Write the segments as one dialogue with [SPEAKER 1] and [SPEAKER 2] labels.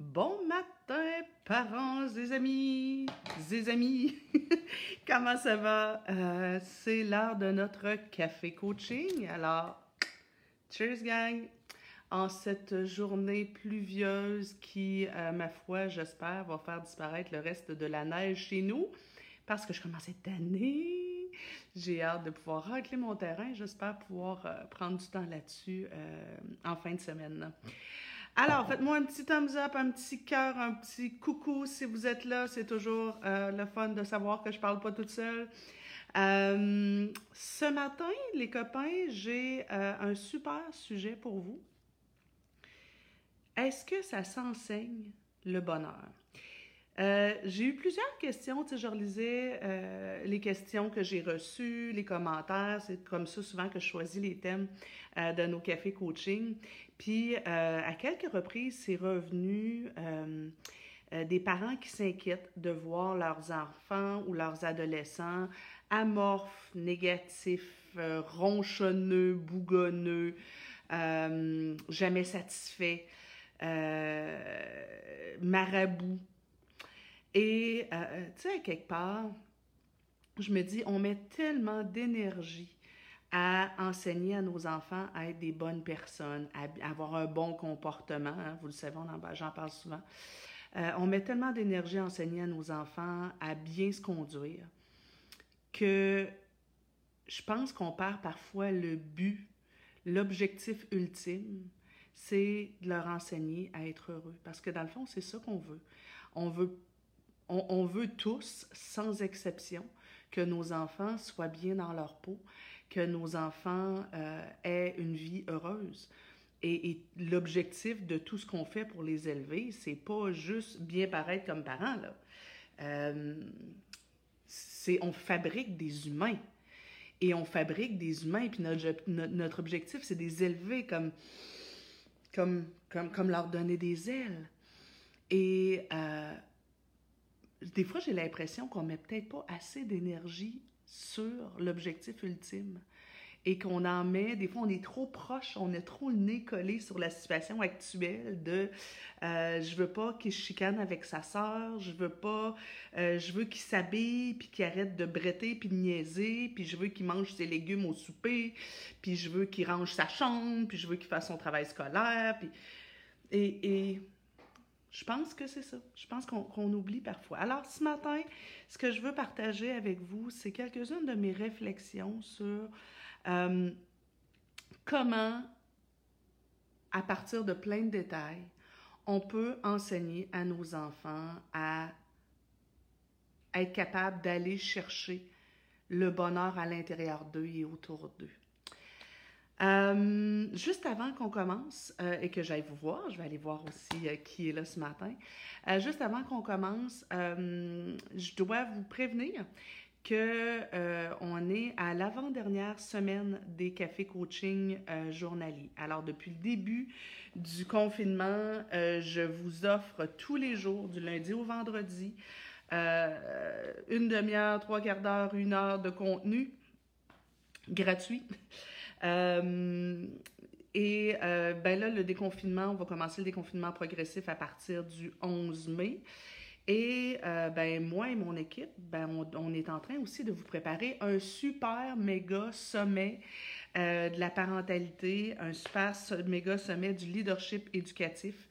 [SPEAKER 1] Bon matin, parents et amis, et amis. Comment ça va? Euh, c'est l'heure de notre café coaching. Alors, cheers gang! En cette journée pluvieuse qui, euh, ma foi, j'espère, va faire disparaître le reste de la neige chez nous parce que je commence à être tannée. J'ai hâte de pouvoir racler mon terrain. J'espère pouvoir euh, prendre du temps là-dessus en fin de semaine. Alors, faites-moi un petit thumbs up, un petit cœur, un petit coucou si vous êtes là. C'est toujours euh, le fun de savoir que je parle pas toute seule. Euh, ce matin, les copains, j'ai euh, un super sujet pour vous. Est-ce que ça s'enseigne le bonheur? J'ai eu plusieurs questions, tu sais, je relisais les questions que j'ai reçues, les commentaires, c'est comme ça souvent que je choisis les thèmes de nos cafés coaching. Puis à quelques reprises, c'est revenu des parents qui s'inquiètent de voir leurs enfants ou leurs adolescents amorphes, négatifs, ronchonneux, bougonneux, jamais satisfaits, marabouts. Et, euh, euh, tu sais, quelque part, je me dis, on met tellement d'énergie à enseigner à nos enfants à être des bonnes personnes, à avoir un bon comportement. Hein, vous le savez, j'en parle souvent. Euh, on met tellement d'énergie à enseigner à nos enfants à bien se conduire que je pense qu'on perd parfois le but, l'objectif ultime, c'est de leur enseigner à être heureux. Parce que dans le fond, c'est ça qu'on veut. On veut on, veut tous, sans exception, que nos enfants soient bien dans leur peau, que nos enfants euh, aient une vie heureuse. Et, l'objectif de tout ce qu'on fait pour les élever, c'est pas juste bien paraître comme parents, là. Euh, c'est on fabrique des humains. Et on fabrique des humains, puis notre, notre, objectif, c'est de les élever comme, comme, comme, comme leur donner des ailes. Et euh, des fois, j'ai l'impression qu'on met peut-être pas assez d'énergie sur l'objectif ultime. Et qu'on en met, des fois on est trop proche, on est trop le nez collé sur la situation actuelle de euh, je veux pas qu'il chicane avec sa sœur, je veux pas, euh, je veux qu'il s'habille puis qu'il arrête de bretter puis de niaiser, puis je veux qu'il mange ses légumes au souper, puis je veux qu'il range sa chambre, puis je veux qu'il fasse son travail scolaire, puis et, et je pense que c'est ça. Je pense qu'on oublie parfois. Alors, ce matin, ce que je veux partager avec vous, c'est quelques-unes de mes réflexions sur euh, comment, à partir de plein de détails, on peut enseigner à nos enfants à être capable d'aller chercher le bonheur à l'intérieur d'eux et autour d'eux. Euh, juste avant qu'on commence euh, et que j'aille vous voir, je vais aller voir aussi euh, qui est là ce matin. juste avant qu'on commence, je dois vous prévenir que on est à l'avant-dernière semaine des cafés coaching journaliers. Alors depuis le début du confinement, je vous offre tous les jours du lundi au vendredi une demi-heure, trois quarts d'heure, une heure de contenu gratuit. Euh, et euh, ben là, le déconfinement, on va commencer le déconfinement progressif à partir du 11 mai. Et euh, ben, moi et mon équipe, ben, on, est en train aussi de vous préparer un super méga sommet de la parentalité, un super méga sommet du leadership éducatif.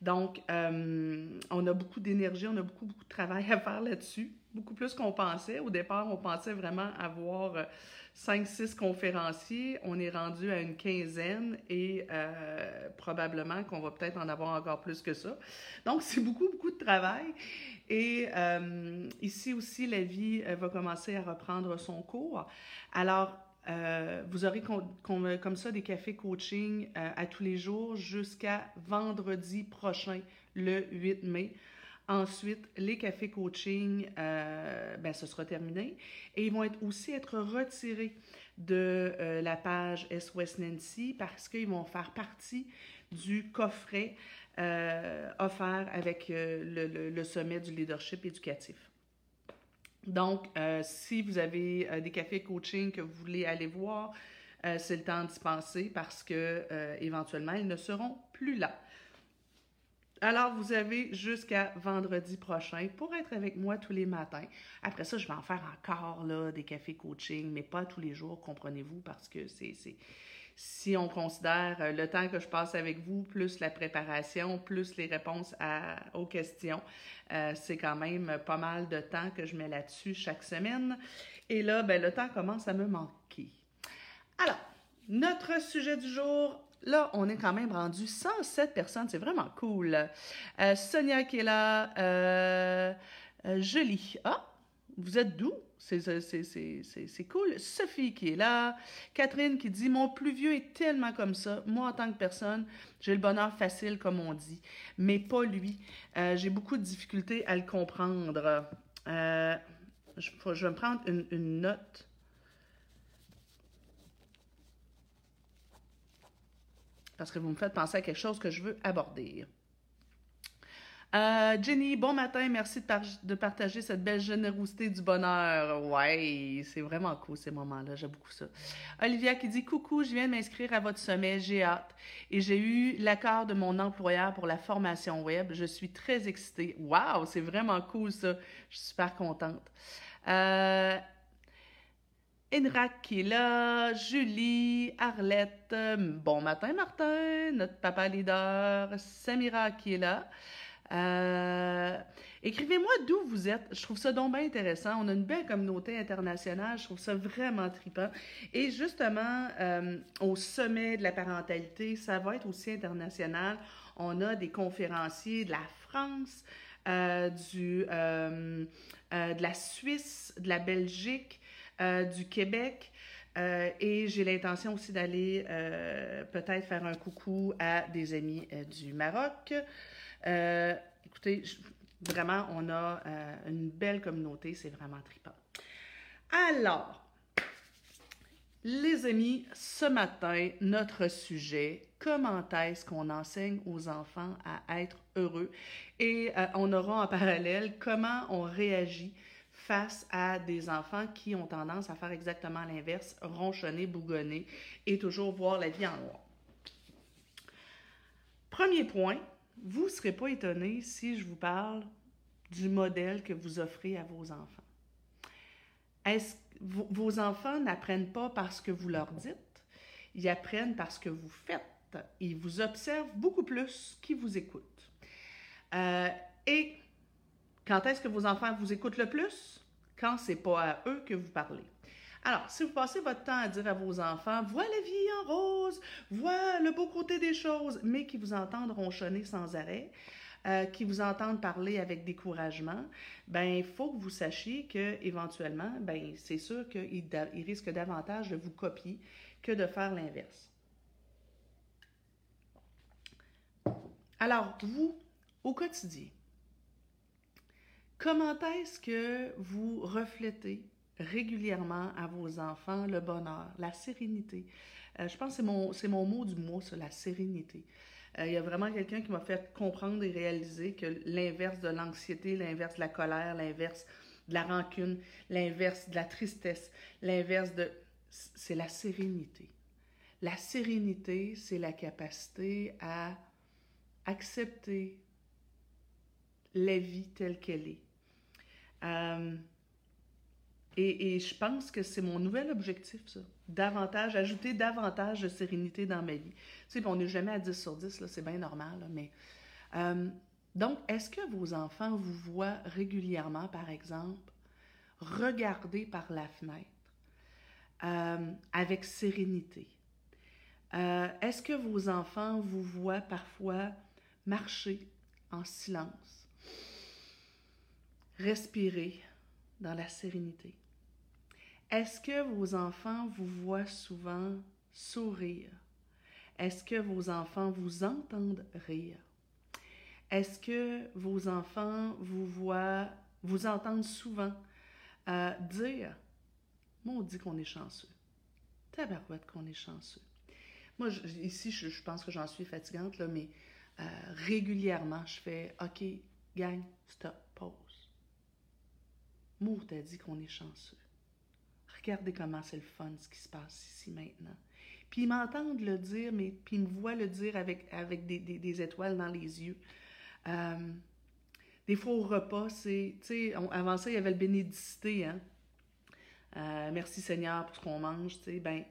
[SPEAKER 1] Donc, on a beaucoup d'énergie, on a beaucoup, beaucoup de travail à faire là-dessus, beaucoup plus qu'on pensait. Au départ, on pensait vraiment avoir 5-6 conférenciers, on est rendu à une quinzaine et euh, probablement qu'on va peut-être en avoir encore plus que ça. Donc, c'est beaucoup, beaucoup de travail. Et euh, ici aussi, la vie euh, va commencer à reprendre son cours. Alors, vous aurez comme ça des cafés coaching à tous les jours jusqu'à vendredi prochain, le 8 mai. Ensuite, les cafés coaching, euh, ben, ce sera terminé. Et ils vont aussi être retirés de euh, la page SOS Nancy parce qu'ils vont faire partie du coffret euh, offert avec le, le, sommet du leadership éducatif. Donc, si vous avez des cafés coaching que vous voulez aller voir, c'est le temps d'y penser parce que éventuellement, ils ne seront plus là. Alors, vous avez jusqu'à vendredi prochain pour être avec moi tous les matins. Après ça, je vais en faire encore là, des cafés coaching, mais pas tous les jours, comprenez-vous, parce que c'est si on considère euh, le temps que je passe avec vous, plus la préparation, plus les réponses aux questions, euh, c'est quand même pas mal de temps que je mets là-dessus chaque semaine. Et là, ben, le temps commence à me manquer. Alors, notre sujet du jour, là, on est quand même rendu 107 personnes, c'est vraiment cool. Euh, Sonia qui est là, euh, Jolie. Ah, vous êtes d'où? C'est cool. Sophie qui est là. Catherine qui dit Mon plus vieux est tellement comme ça. Moi, en tant que personne, j'ai le bonheur facile, comme on dit, mais pas lui. Euh, j'ai beaucoup de difficultés à le comprendre. Euh, je, je, vais me prendre une note. Parce que vous me faites penser à quelque chose que je veux aborder. Euh, Jenny, bon matin, merci de, partager cette belle générosité du bonheur. Ouais, c'est vraiment cool ces moments-là, j'aime beaucoup ça. Olivia qui dit Coucou, je viens de m'inscrire à votre sommet, j'ai hâte. Et j'ai eu l'accord de mon employeur pour la formation web. Je suis très excitée. Waouh, c'est vraiment cool ça. Je suis super contente. Euh, Enrac qui est là, Julie, Arlette, bon matin Martin, notre papa leader, Samira qui est là. Euh, écrivez-moi d'où vous êtes. Je trouve ça donc bien intéressant. On a une belle communauté internationale. Je trouve ça vraiment trippant. Et justement, euh, au sommet de la parentalité, ça va être aussi international. On a des conférenciers de la France, euh, du, de la Suisse, de la Belgique, du Québec. et j'ai l'intention aussi d'aller peut-être faire un coucou à des amis du Maroc. Euh, écoutez, vraiment, on a euh, une belle communauté, c'est vraiment trippant. Alors, les amis, ce matin, notre sujet, comment est-ce qu'on enseigne aux enfants à être heureux? Et euh, on aura en parallèle comment on réagit face à des enfants qui ont tendance à faire exactement l'inverse, ronchonner, bougonner et toujours voir la vie en noir. Premier point, vous ne serez pas étonné si je vous parle du modèle que vous offrez à vos enfants. Est-ce vos enfants n'apprennent pas parce que vous leur dites, ils apprennent parce que vous faites. Ils vous observent beaucoup plus qu'ils vous écoutent. Euh, et quand est-ce que vos enfants vous écoutent le plus? Quand c'est pas à eux que vous parlez. Alors, si vous passez votre temps à dire à vos enfants, vois la vie en rose, vois le beau côté des choses, mais qui vous entendent ronchonner sans arrêt, euh, qui vous entendent parler avec découragement, ben il faut que vous sachiez que éventuellement, ben c'est sûr qu'ils risquent davantage de vous copier que de faire l'inverse. Alors, vous, au quotidien, comment est-ce que vous reflétez régulièrement à vos enfants le bonheur, la sérénité? Euh, je pense que c'est mon, mot du mois, ça, la sérénité. Euh, il y a vraiment quelqu'un qui m'a fait comprendre et réaliser que l'inverse de l'anxiété, l'inverse de la colère, l'inverse de la rancune, l'inverse de la tristesse, l'inverse de... C'est la sérénité. La sérénité, c'est la capacité à accepter la vie telle qu'elle est. Euh, et, je pense que c'est mon nouvel objectif, ça. Davantage, ajouter davantage de sérénité dans ma vie. Tu sais, on n'est jamais à 10 sur 10, là, c'est bien normal, mais... Euh, donc, est-ce que vos enfants vous voient régulièrement, par exemple, regarder par la fenêtre euh, avec sérénité? Est-ce que vos enfants vous voient parfois marcher en silence, respirer dans la sérénité? Est-ce que vos enfants vous voient souvent sourire? Est-ce que vos enfants vous entendent rire? Est-ce que vos enfants vous voient, vous entendent souvent euh, dire dit qu'on est chanceux. Tabarouette qu'on est chanceux. Moi, ici, je, pense que j'en suis fatigante, là, mais euh, régulièrement, je fais OK, gang, stop. Mour t'a dit qu'on est chanceux. Regardez comment c'est le fun ce qui se passe ici maintenant. Puis ils m'entendent le dire, mais puis ils me voient le dire avec, avec des, étoiles dans les yeux. Euh, des fois, au repas, c'est, tu sais, avant ça, il y avait le bénédicité, hein. Euh, merci Seigneur pour ce qu'on mange, tu sais, ben,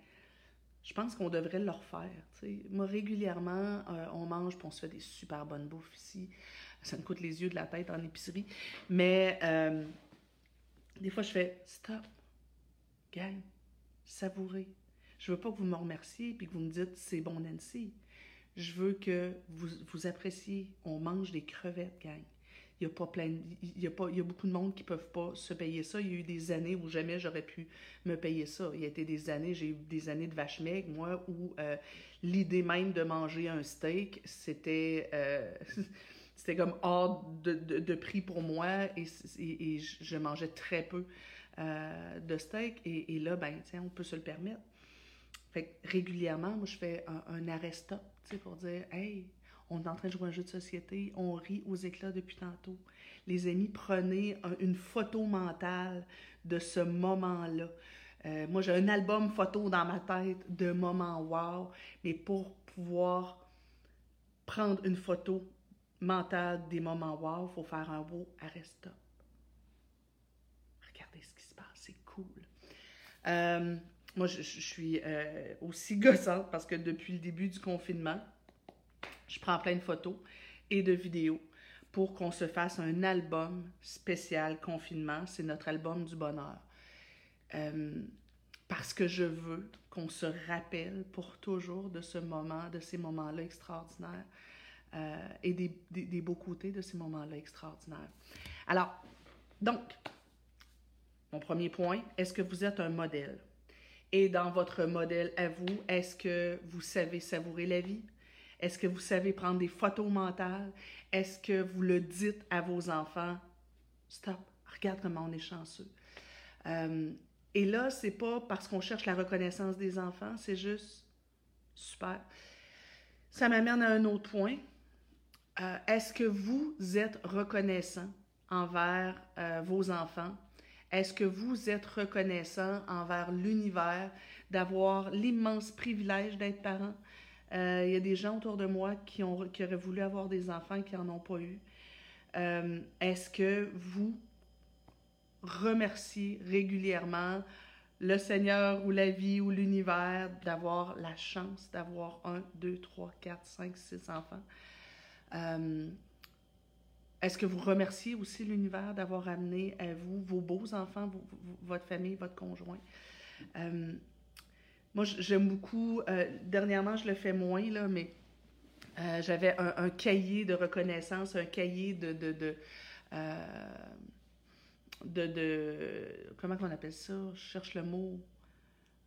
[SPEAKER 1] je pense qu'on devrait le refaire, tu sais. Moi, régulièrement, euh, on mange, puis on se fait des super bonnes bouffes ici. Ça me coûte les yeux de la tête en épicerie. Mais, des fois, je fais, stop, gang, savourez. Je veux pas que vous me remerciez puis que vous me dites c'est bon Nancy. Je veux que vous, vous appréciez. On mange des crevettes, gang. Il y a pas plein, il y a pas, y a beaucoup de monde qui peuvent pas se payer ça. Il y a eu des années où jamais j'aurais pu me payer ça. Il y a été des années, j'ai eu des années de vache maigre, moi, où euh, l'idée même de manger un steak, c'était, euh, c'était comme hors de, de, prix pour moi et, je mangeais très peu euh, de steak. Et, et là, ben, on peut se le permettre. Fait régulièrement, moi, je fais un, arrêt stop, pour dire, hey, on est en train de jouer un jeu de société, on rit aux éclats depuis tantôt. Les amis, prenez une photo mentale de ce moment-là. Euh, moi, j'ai un album photo dans ma tête de moments wow, mais pour pouvoir prendre une photo mentale des moments wow, il faut faire un beau arrêt stop. Regardez ce qui se passe, c'est cool. Euh, moi, je, suis euh, aussi gossante parce que depuis le début du confinement, je prends plein de photos et de vidéos pour qu'on se fasse un album spécial confinement. C'est notre album du bonheur. Euh, parce que je veux qu'on se rappelle pour toujours de ce moment, de ces moments-là extraordinaires euh, et des, beaux côtés de ces moments-là extraordinaires. Alors, donc, mon premier point, est-ce que vous êtes un modèle? Et dans votre modèle à vous, est-ce que vous savez savourer la vie? Est-ce que vous savez prendre des photos mentales? Est-ce que vous le dites à vos enfants? Stop, regarde comment on est chanceux. Euh, et là, c'est pas parce qu'on cherche la reconnaissance des enfants, c'est juste super. Ça m'amène à un autre point. Euh, est-ce que vous êtes reconnaissant envers euh, vos enfants? Est-ce que vous êtes reconnaissant envers l'univers d'avoir l'immense privilège d'être parent? Euh, il y a des gens autour de moi qui, ont, qui auraient voulu avoir des enfants et qui n'en ont pas eu. Est-ce que vous remerciez régulièrement le Seigneur ou la vie ou l'univers d'avoir la chance d'avoir un, deux, trois, quatre, cinq, six enfants? Euh, est-ce que vous remerciez aussi l'univers d'avoir amené à vous vos beaux enfants, votre famille, votre conjoint? Euh, moi, j'aime beaucoup, euh, dernièrement, je le fais moins, là, mais j'avais un, cahier de reconnaissance, un cahier de, de, de, de comment on appelle ça? Je cherche le mot.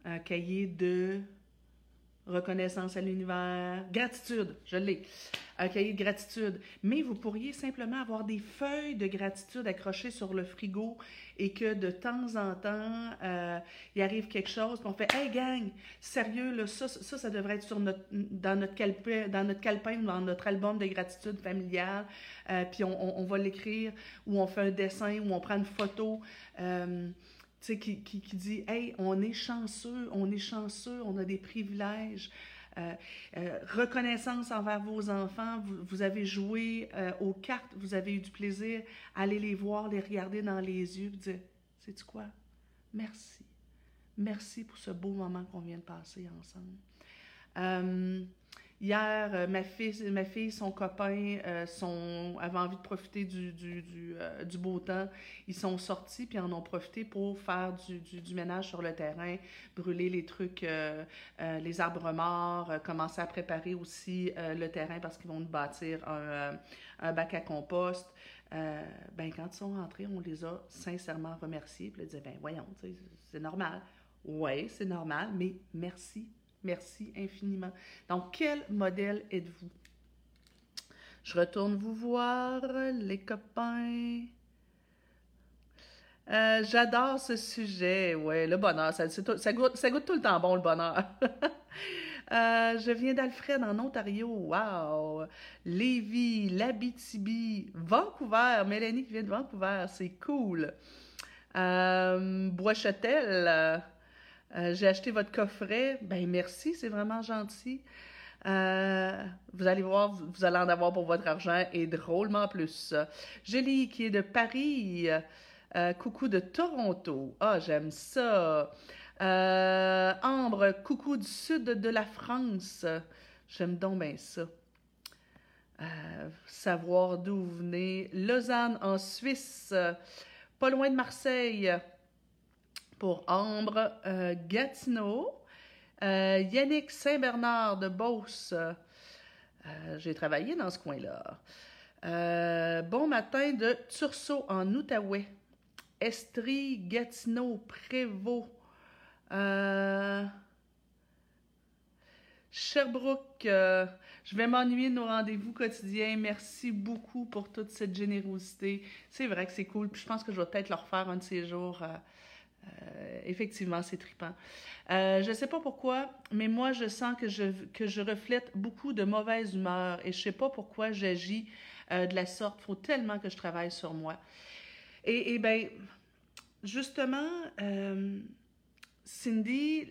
[SPEAKER 1] Un cahier de reconnaissance à l'univers, gratitude, je l'ai, un cahier de gratitude. Mais vous pourriez simplement avoir des feuilles de gratitude accrochées sur le frigo et que de temps en temps, euh, il arrive quelque chose, puis on fait Hey gang, sérieux, là, ça, ça, ça devrait être sur notre, dans, notre calepin, dans notre calepin dans notre album de gratitude familiale, euh, puis on, on, va l'écrire, ou on fait un dessin, ou on prend une photo. Euh, sais, qui, qui, qui, dit Hey, on est chanceux, on est chanceux, on a des privilèges. Euh, euh, reconnaissance envers vos enfants, vous, vous avez joué euh, aux cartes, vous avez eu du plaisir, allez les voir, les regarder dans les yeux, dire Sais-tu quoi? Merci. Merci pour ce beau moment qu'on vient de passer ensemble. Hier, euh, ma fille, ma fille, son copain, euh, avaient envie de profiter euh, du, beau temps. Ils sont sortis puis en ont profité pour faire du, ménage sur le terrain, brûler les trucs, les arbres morts, commencer à préparer aussi le terrain parce qu'ils vont nous bâtir un, un bac à compost. ben, quand ils sont rentrés, on les a sincèrement remerciés. Puis ils disaient, ben voyons, c'est normal. Oui, c'est normal, mais merci Merci infiniment. Donc, quel modèle êtes-vous? Je retourne vous voir, les copains. Euh, j'adore ce sujet. Ouais, le bonheur, ça, ça, goûte, ça, goûte, tout le temps bon, le bonheur. Euh, je viens d'Alfred en Ontario. Wow! Lévis, Labitibi, Vancouver. Mélanie qui vient de Vancouver. C'est cool. Euh, Bois-Châtel. Euh, j'ai acheté votre coffret. Ben merci, c'est vraiment gentil. Euh, vous allez voir, vous allez en avoir pour votre argent et drôlement plus. Julie qui est de Paris. Euh, coucou de Toronto. Ah, j'aime ça. Ambre, coucou du sud de la France. J'aime donc bien ça. savoir d'où vous venez. Lausanne en Suisse. Pas loin de Marseille. Pour Ambre. Gatineau. Euh, Yannick Saint-Bernard de Beauce. Euh, j'ai travaillé dans ce coin-là. Euh, bon matin de Tursault en Outaouais. Estrie, Gatineau, Prévost. Sherbrooke, je vais m'ennuyer de nos rendez-vous quotidiens. Merci beaucoup pour toute cette générosité. C'est vrai que c'est cool. je pense que je vais peut-être leur faire un de ces jours. Effectivement, c'est trippant. Euh, je ne sais pas pourquoi, mais moi, je sens que je, que je reflète beaucoup de mauvaise humeur et je ne sais pas pourquoi j'agis euh, de la sorte. Il faut tellement que je travaille sur moi. Et, bien, justement, euh, Cindy,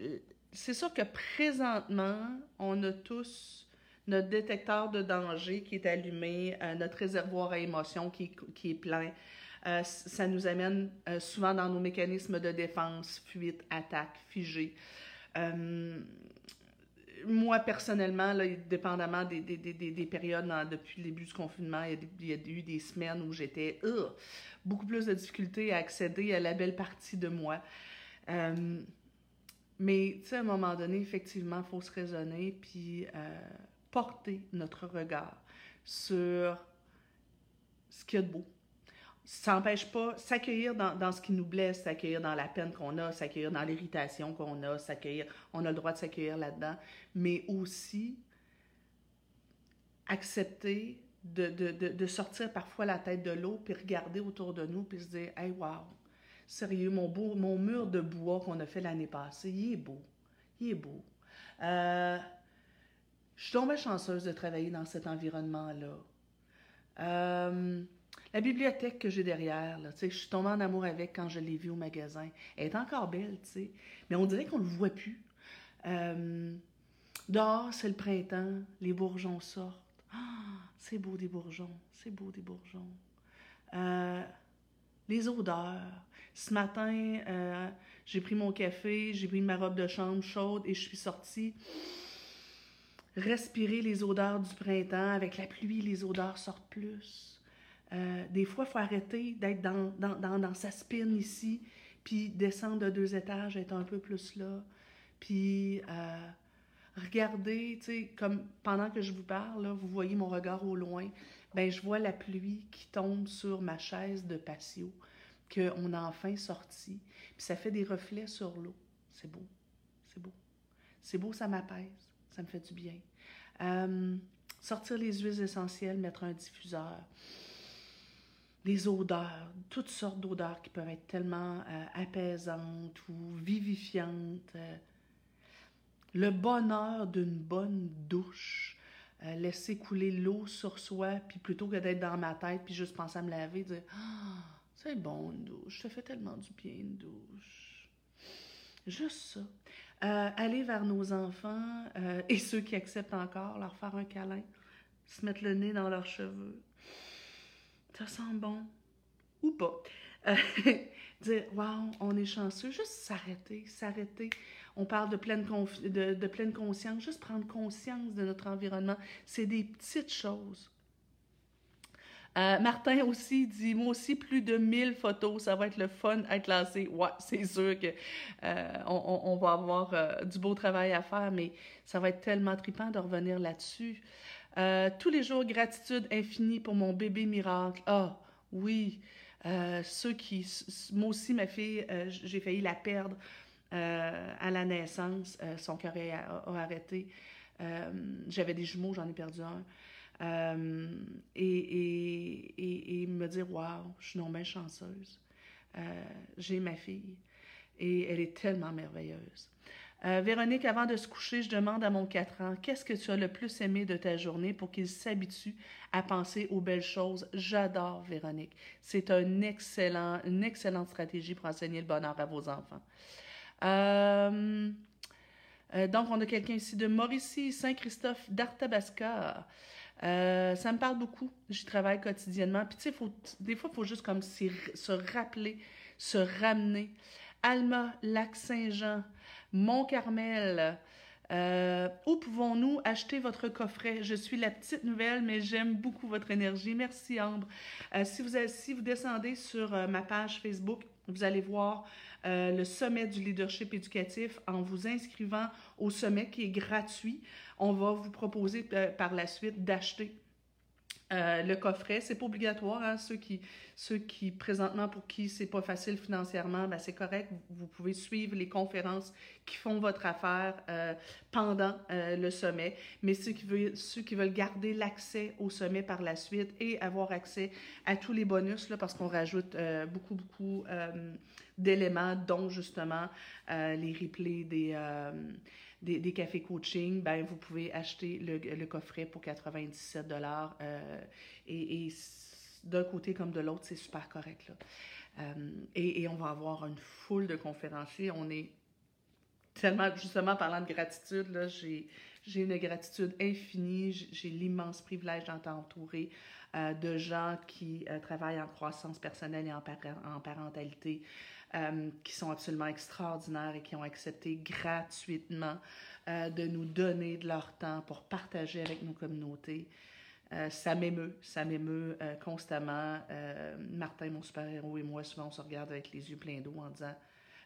[SPEAKER 1] c'est sûr que présentement, on a tous notre détecteur de danger qui est allumé, notre réservoir à émotions qui, qui est plein. Euh, ça nous amène euh, souvent dans nos mécanismes de défense, fuite, attaque, figé. Euh, moi, personnellement, là, dépendamment des, des, des, des périodes depuis le début du confinement, il y a, eu des semaines où j'étais beaucoup plus de difficultés à accéder à la belle partie de moi. mais, tu sais, à un moment donné, effectivement, il faut se raisonner puis porter notre regard sur ce qu'il y a de beau, ça n'empêche pas s'accueillir dans, dans, ce qui nous blesse, s'accueillir dans la peine qu'on a, s'accueillir dans l'irritation qu'on a, s'accueillir, on a le droit de s'accueillir là-dedans, mais aussi accepter de, de, de, de, sortir parfois la tête de l'eau, puis regarder autour de nous, puis se dire Hey, wow, sérieux, mon, beau, mon mur de bois qu'on a fait l'année passée, il est beau. Il est beau. Euh, je suis tombée chanceuse de travailler dans cet environnement-là. Euh, la bibliothèque que j'ai derrière, là, je suis tombée en amour avec quand je l'ai vue au magasin. Elle est encore belle, tu sais, mais on dirait qu'on ne le voit plus. Euh, dehors, c'est le printemps, les bourgeons sortent. Ah, c'est beau des bourgeons, c'est beau des bourgeons. Euh, les odeurs. Ce matin, euh, j'ai pris mon café, j'ai pris ma robe de chambre chaude et je suis sortie respirer les odeurs du printemps. Avec la pluie, les odeurs sortent plus. Euh, des fois, il faut arrêter d'être dans, dans, dans, dans, sa spine ici, puis descendre de deux étages, être un peu plus là. Puis euh, regardez, tu sais, comme pendant que je vous parle, vous voyez mon regard au loin, ben je vois la pluie qui tombe sur ma chaise de patio, qu'on a enfin sorti. Puis ça fait des reflets sur l'eau. C'est beau, c'est beau. C'est beau, ça m'apaise, ça me fait du bien. Euh, sortir les huiles essentielles, mettre un diffuseur les odeurs, toutes sortes d'odeurs qui peuvent être tellement euh, apaisantes ou vivifiantes. Euh, le bonheur d'une bonne douche, euh, laisser couler l'eau sur soi, puis plutôt que d'être dans ma tête, puis juste penser à me laver, dire ah, c'est bon une douche, ça fait tellement du bien une douche. Juste ça. aller vers nos enfants et ceux qui acceptent encore, leur faire un câlin, se mettre le nez dans leurs cheveux ça sent bon ou pas. Euh, dire, wow, on est chanceux, juste s'arrêter, s'arrêter. On parle de pleine, de, pleine conscience, juste prendre conscience de notre environnement. C'est des petites choses. Euh, Martin aussi dit Moi aussi, plus de 1000 photos, ça va être le fun à lancé. Ouais, c'est sûr qu'on euh, on, va avoir du beau travail à faire, mais ça va être tellement trippant de revenir là-dessus. Euh, tous les jours, gratitude infinie pour mon bébé miracle. Ah, oui. Euh, ceux qui. Moi aussi, ma fille, euh, j'ai failli la perdre à la naissance. son cœur a, arrêté. J'avais des jumeaux, j'en ai perdu un. Et, et, me dire, waouh, je suis non bien chanceuse. j'ai ma fille et elle est tellement merveilleuse. Euh, Véronique, avant de se coucher, je demande à mon 4 ans, qu'est-ce que tu as le plus aimé de ta journée pour qu'il s'habitue à penser aux belles choses? J'adore Véronique. C'est une excellente stratégie pour enseigner le bonheur à vos enfants. Euh, Euh, donc, on a quelqu'un ici de Mauricie, Saint-Christophe, d'Arthabasca. Ça me parle beaucoup. J'y travaille quotidiennement. Puis, tu sais, des fois, il faut juste comme se rappeler, se ramener. Alma, Lac-Saint-Jean, Mont-Carmel. Euh, où pouvons-nous acheter votre coffret? Je suis la petite nouvelle, mais j'aime beaucoup votre énergie. Merci, Ambre. Euh, si, vous, si vous descendez sur euh, ma page Facebook, vous allez voir le sommet du leadership éducatif en vous inscrivant au sommet qui est gratuit. On va vous proposer par la suite d'acheter euh, le coffret, c'est pas obligatoire. Hein? Ceux, qui, ceux qui, présentement, pour qui c'est pas facile financièrement, ben c'est correct. Vous pouvez suivre les conférences qui font votre affaire euh, pendant euh, le sommet. Mais ceux qui veulent, garder l'accès au sommet par la suite et avoir accès à tous les bonus, là, parce qu'on rajoute beaucoup, beaucoup d'éléments, dont justement les replays des des, cafés coaching, ben, vous pouvez acheter le, coffret pour 97 dollars. Euh, et, d'un côté comme de l'autre, c'est super correct. Là. Euh, et, on va avoir une foule de conférenciers. On est tellement, justement, parlant de gratitude, là, j'ai, j'ai une gratitude infinie. J'ai l'immense privilège d'être entourée euh, de gens qui travaillent en croissance personnelle et en parentalité, euh, qui sont absolument extraordinaires et qui ont accepté gratuitement euh, de nous donner de leur temps pour partager avec nos communautés. Euh, ça m'émeut, ça m'émeut constamment. Martin, mon super-héros, et moi, souvent, on se regarde avec les yeux pleins d'eau en disant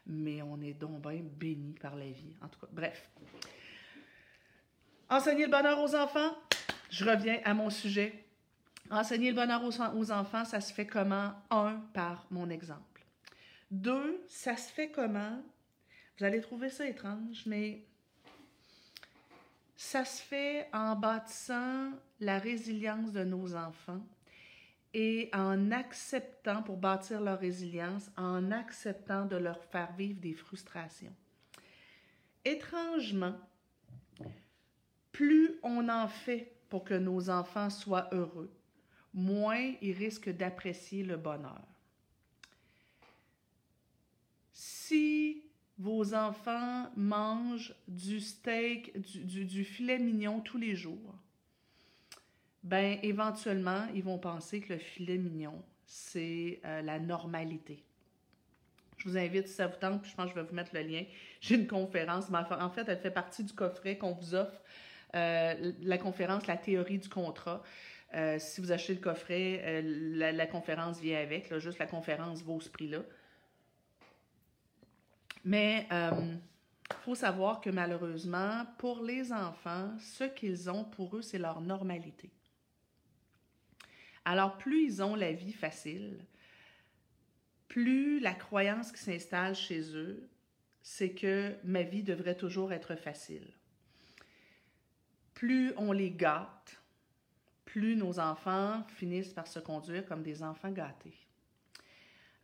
[SPEAKER 1] Mais on est donc bien bénis par la vie. En tout cas, bref. Enseigner le bonheur aux enfants, je reviens à mon sujet. Enseigner le bonheur aux, aux enfants, ça se fait comment? Un, par mon exemple. Deux, ça se fait comment? Vous allez trouver ça étrange, mais ça se fait en bâtissant la résilience de nos enfants et en acceptant, pour bâtir leur résilience, en acceptant de leur faire vivre des frustrations. Étrangement, plus on en fait pour que nos enfants soient heureux, moins ils risquent d'apprécier le bonheur. Si vos enfants mangent du steak, du, filet mignon tous les jours, ben éventuellement, ils vont penser que le filet mignon, c'est euh, la normalité. Je vous invite, si ça vous tente, puis je pense que je vais vous mettre le lien. J'ai une conférence, mais en fait, elle fait partie du coffret qu'on vous offre, euh, la conférence La théorie du contrat. Euh, si vous achetez le coffret, la, conférence vient avec. juste la conférence vaut ce prix-là. Mais il euh, faut savoir que malheureusement, pour les enfants, ce qu'ils ont pour eux, c'est leur normalité. Alors, plus ils ont la vie facile, plus la croyance qui s'installe chez eux, c'est que ma vie devrait toujours être facile. Plus on les gâte, plus nos enfants finissent par se conduire comme des enfants gâtés.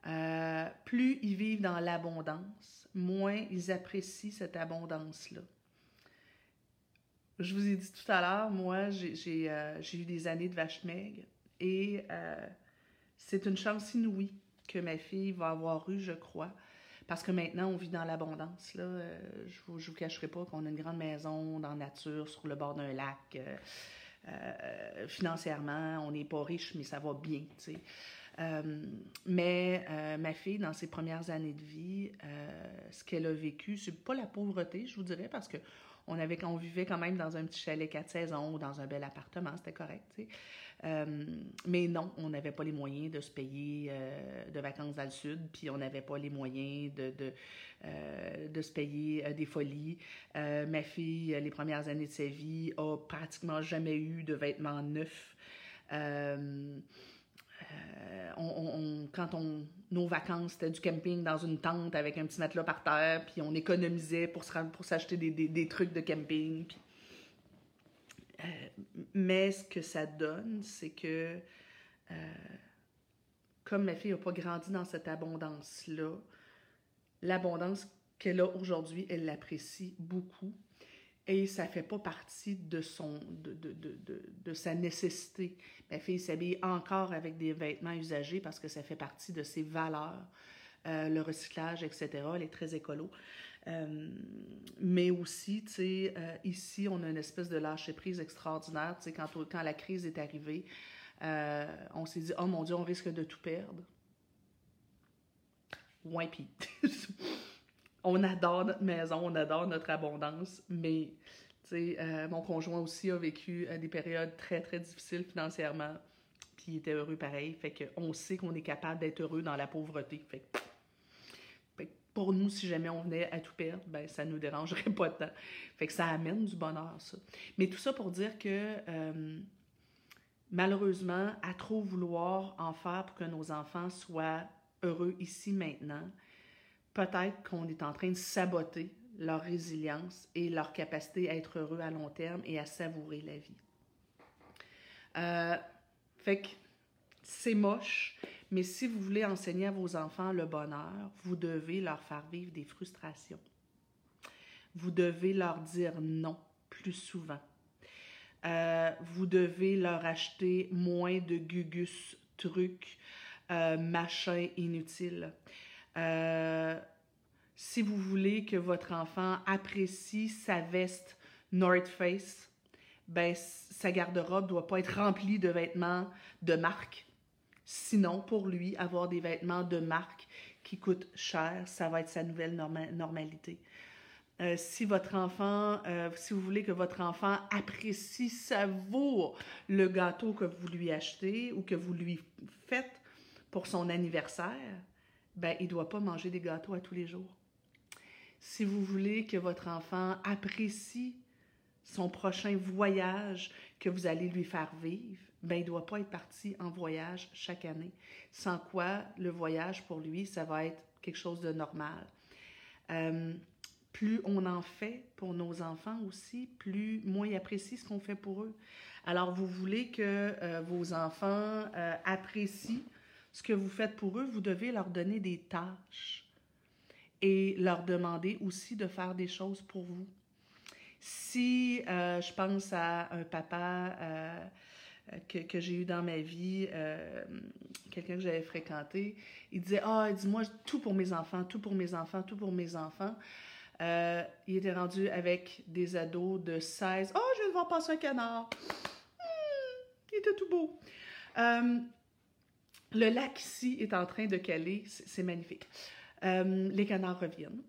[SPEAKER 1] Euh, plus ils vivent dans l'abondance, moins ils apprécient cette abondance-là. Je vous ai dit tout à l'heure, moi, j'ai euh, eu des années de vache maigre et euh, c'est une chance inouïe que ma fille va avoir eue, je crois. Parce que maintenant, on vit dans l'abondance. Là. je ne vous, cacherai pas qu'on a une grande maison dans la nature, sur le bord d'un lac. financièrement, on n'est pas riche, mais ça va bien. sais. Euh, mais euh, ma fille, dans ses premières années de vie, euh, ce qu'elle a vécu, c'est pas la pauvreté, je vous dirais, parce que on, avait, on vivait quand même dans un petit chalet quatre saisons ou dans un bel appartement, c'était correct. Mais non, on n'avait pas les moyens de se payer de vacances dans le sud, puis on n'avait pas les moyens de, de se payer des folies. ma fille, les premières années de sa vie, a pratiquement jamais eu de vêtements neufs. Euh, quand on, nos vacances, c'était du camping dans une tente avec un petit matelas par terre, puis on économisait pour, pour s'acheter des, des, trucs de camping. Euh, mais ce que ça donne, c'est que euh, comme ma fille n'a pas grandi dans cette abondance-là, l'abondance qu'elle a aujourd'hui, elle l'apprécie beaucoup et ça fait pas partie de, son, de, de, de, de, sa nécessité. Ma fille s'habille encore avec des vêtements usagés parce que ça fait partie de ses valeurs, euh, le recyclage, etc. Elle est très écolo. Euh, mais aussi, tu sais, euh, ici, on a une espèce de lâcher-prise extraordinaire. Tu sais, quand, quand la crise est arrivée, on s'est dit, oh mon Dieu, on risque de tout perdre. Puis on adore notre maison, on adore notre abondance, mais sais, mon conjoint aussi a vécu des périodes très, très difficiles financièrement, puis il était heureux pareil. Fait qu'on sait qu'on est capable d'être heureux dans la pauvreté. Fait que pour nous, si jamais on venait à tout perdre, ben ça nous dérangerait pas tant. Fait que ça amène du bonheur, ça. Mais tout ça pour dire que euh, malheureusement, à trop vouloir en faire pour que nos enfants soient heureux ici maintenant, peut-être qu'on est en train de saboter leur résilience et leur capacité à être heureux à long terme et à savourer la vie. Euh, fait que c'est moche, mais si vous voulez enseigner à vos enfants le bonheur, vous devez leur faire vivre des frustrations. Vous devez leur dire non plus souvent. Euh, vous devez leur acheter moins de gugus, trucs, euh, machins inutiles. Euh, si vous voulez que votre enfant apprécie sa veste North Face, ben, sa garde-robe doit pas être remplie de vêtements de marque Sinon, pour lui, avoir des vêtements de marque qui coûtent cher, ça va être sa nouvelle normalité. Euh, si votre enfant, euh, si vous voulez que votre enfant apprécie, savoure le gâteau que vous lui achetez ou que vous lui faites pour son anniversaire, ben, il ne doit pas manger des gâteaux à tous les jours. Si vous voulez que votre enfant apprécie son prochain voyage que vous allez lui faire vivre, ben, il ne doit pas être parti en voyage chaque année. Sans quoi, le voyage pour lui, ça va être quelque chose de normal. Euh, plus on en fait pour nos enfants aussi, plus moins ils apprécient ce qu'on fait pour eux. Alors, vous voulez que euh, vos enfants euh, apprécient ce que vous faites pour eux, vous devez leur donner des tâches et leur demander aussi de faire des choses pour vous. Si je pense à un papa euh, que, j'ai eu dans ma vie, euh, quelqu'un que j'avais fréquenté, il disait Ah, dis-moi tout pour mes enfants, tout pour mes enfants, tout pour mes enfants. Euh, il était rendu avec des ados de 16. Oh, je vais devoir passer un canard. Hmm, il était tout beau. Le lac ici est en train de caler. C'est magnifique. les canards reviennent.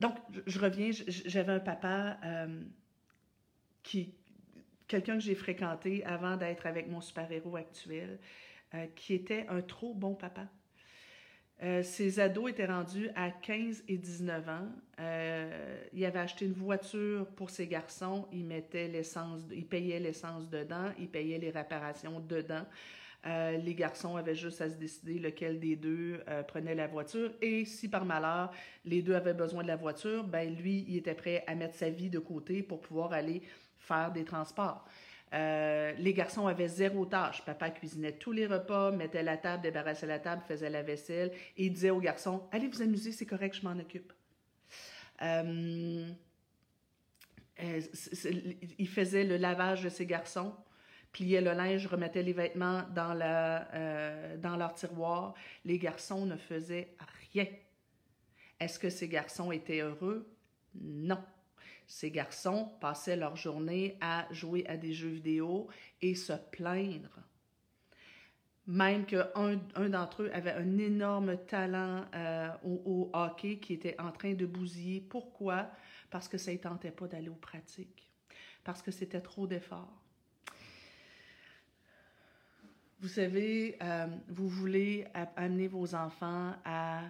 [SPEAKER 1] Donc, je, reviens. J'avais un papa qui, quelqu'un que j'ai fréquenté avant d'être avec mon super-héros actuel, euh, qui était un trop bon papa. Euh, ses ados étaient rendus à 15 et 19 ans. Euh, il avait acheté une voiture pour ses garçons. Il mettait l'essence, il payait l'essence dedans, il payait les réparations dedans. Les garçons avaient juste à se décider lequel des deux prenait la voiture. Et si par malheur les deux avaient besoin de la voiture, ben lui, il était prêt à mettre sa vie de côté pour pouvoir aller faire des transports. Euh, les garçons avaient zéro tâche. Papa cuisinait tous les repas, mettait la table, débarrassait la table, faisait la vaisselle et il disait aux garçons Allez vous amuser, c'est correct, je m'en occupe. Euh, euh, il faisait le lavage de ses garçons, pliait le linge, remettait les vêtements dans, la, dans leur tiroir. Les garçons ne faisaient rien. Est-ce que ces garçons étaient heureux? Non. Ces garçons passaient leur journée à jouer à des jeux vidéo et se plaindre. Même qu'un un, d'entre eux avait un énorme talent euh, au, hockey qui était en train de bousiller. Pourquoi? Parce que ça ne tentait pas d'aller aux pratiques. Parce que c'était trop d'efforts. Vous savez, euh, vous voulez amener vos enfants à